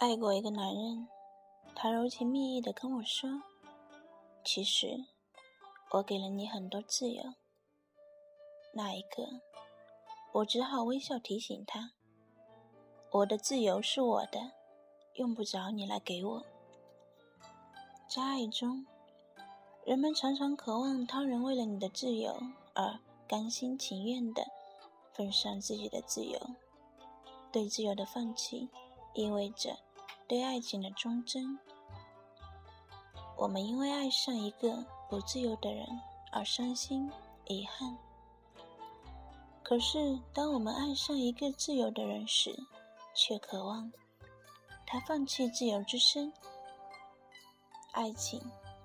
爱过一个男人，他柔情蜜意的跟我说：“其实，我给了你很多自由。”那一刻，我只好微笑提醒他：“我的自由是我的，用不着你来给我。”在爱中，人们常常渴望他人为了你的自由而甘心情愿的奉上自己的自由。对自由的放弃，意味着对爱情的忠贞。我们因为爱上一个不自由的人而伤心遗憾。可是，当我们爱上一个自由的人时，却渴望他放弃自由之身。爱情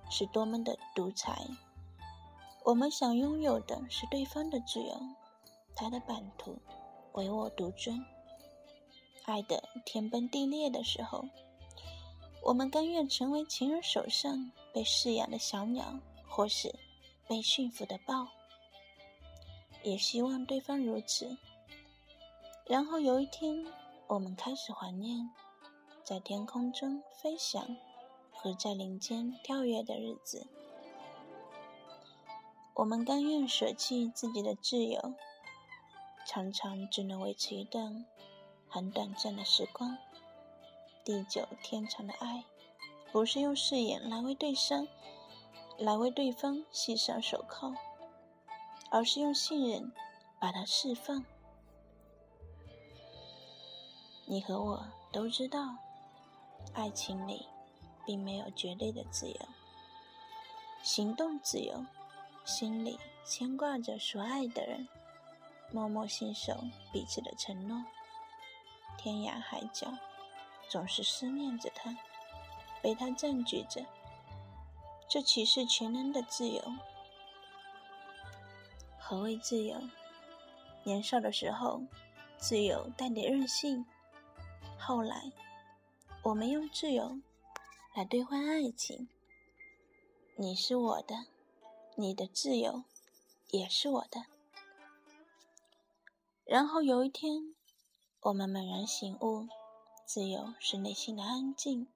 是多么的独裁！我们想拥有的是对方的自由，他的版图唯我独尊。爱的天崩地裂的时候，我们甘愿成为情人手上被饲养的小鸟，或是被驯服的豹。也希望对方如此。然后有一天，我们开始怀念在天空中飞翔和在林间跳跃的日子。我们甘愿舍弃自己的自由，常常只能维持一段很短暂的时光。地久天长的爱，不是用誓言来为对方来为对方系上手铐。而是用信任把它释放。你和我都知道，爱情里并没有绝对的自由。行动自由，心里牵挂着所爱的人，默默信守彼此的承诺。天涯海角，总是思念着他，被他占据着。这岂是全能的自由？何谓自由？年少的时候，自由带点任性；后来，我们用自由来兑换爱情。你是我的，你的自由也是我的。然后有一天，我们猛然醒悟：自由是内心的安静。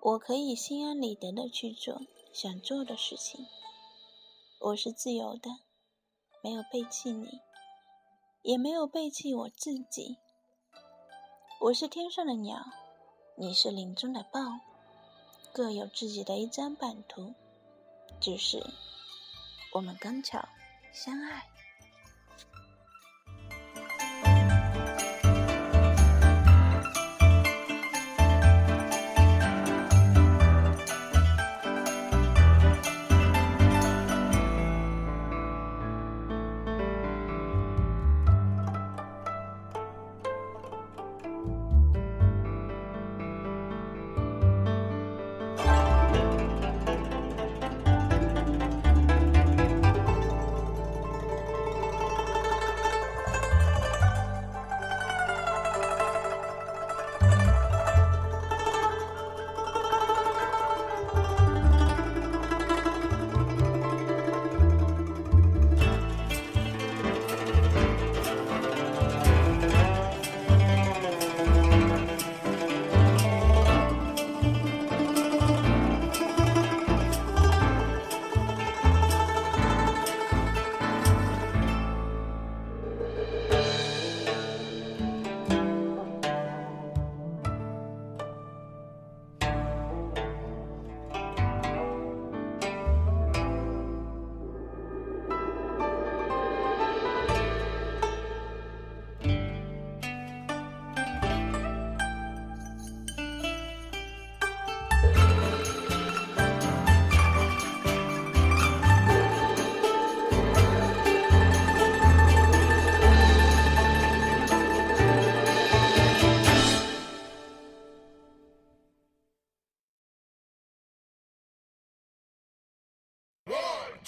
我可以心安理得的去做想做的事情。我是自由的，没有背弃你，也没有背弃我自己。我是天上的鸟，你是林中的豹，各有自己的一张版图，只是我们刚巧相爱。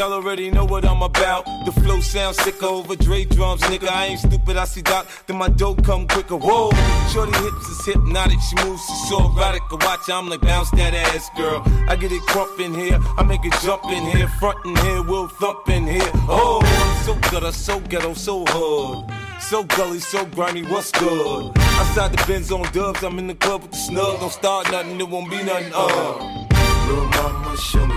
Y'all already know what I'm about. The flow sounds sicker over Dre drums, nigga. I ain't stupid, I see Doc, then my dope come quicker. Whoa, shorty hips is hypnotic, she moves, she's so erotic. Watch, I'm like bounce that ass, girl. I get it crunk in here, I make it jump in here, front in here, we'll thump in here. Oh, so gutter, so ghetto, so hood. So gully, so grimy, what's good? Outside the Benz on dubs, I'm in the club with the snug. Don't start nothing, it won't be nothing. Uh. Little mama, show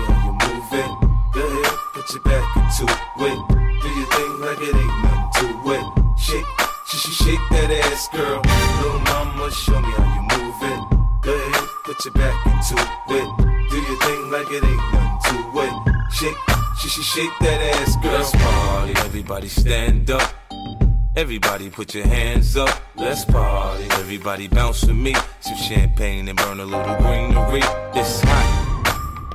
your back into it. Do your thing like it ain't nothing to it. Shake, sh sh shake that ass, girl. Little mama, show me how you move it. Go ahead, put your back into it. Do your thing like it ain't nothing to it. Shake, sh sh shake that ass, girl. Let's party, everybody stand up. Everybody put your hands up, let's party. Everybody bounce with me. Some champagne and burn a little greenery. It's hot.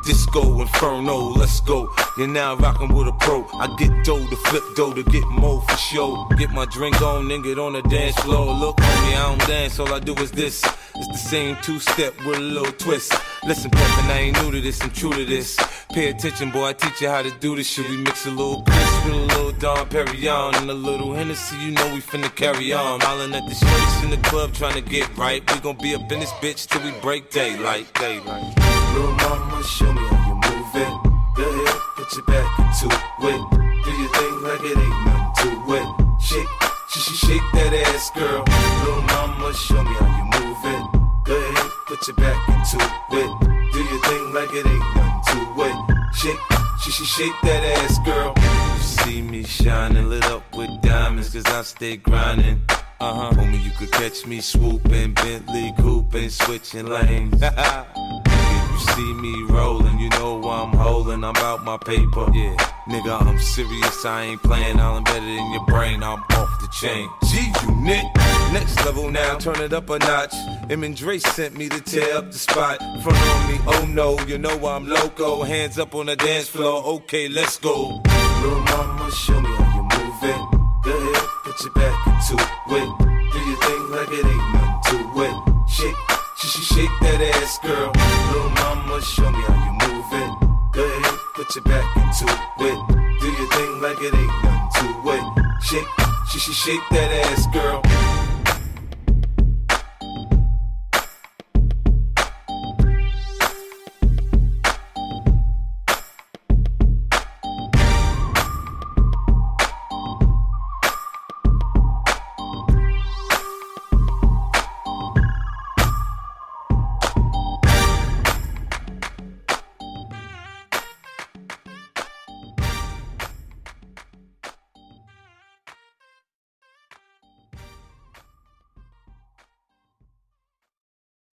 Disco Inferno, let's go. You're now rocking with a pro. I get dough to flip dough to get more for show. Get my drink on and get on the dance floor. Look, homie, I don't dance, all I do is this. It's the same two step with a little twist. Listen, Peppin, I ain't new to this, I'm true to this. Pay attention, boy, I teach you how to do this shit. We mix a little Cris with a little Dom Perignon and a little Hennessy, you know we finna carry on. Smiling at the shorties in the club trying to get right. We gon' be up in this bitch till we break daylight, daylight. Little mama, show me how you move it. Go ahead, put your back into it. Do your thing like it ain't nothing to it. Shake, sh sh shake that ass, girl. Little mama, show me how you move it. Go ahead, put your back into it. Do your thing like it ain't nothing to it. Shake, sh sh shake that ass, girl. You see me shining, lit up with diamonds, cause I stay grinding. Uh huh. Homie, you could catch me swooping, Bentley cooping, switching lanes. See me rolling, you know I'm holding. I'm out my paper. Yeah, nigga, I'm serious. I ain't playing. I'm better in your brain. I'm off the chain. G unit. Next level now, turn it up a notch. Em and Dre sent me to tear up the spot. Front on me, oh no, you know I'm loco. Hands up on the dance floor. Okay, let's go. Little mama, show me how you move it. Go ahead, put your back into it. Do your thing like it ain't nothing to it. Shake, sh sh shake that ass, girl. Little show me how you move it. Go ahead, put your back into it. Do your thing like it ain't nothing to it. Shake, sh sh shake that ass, girl.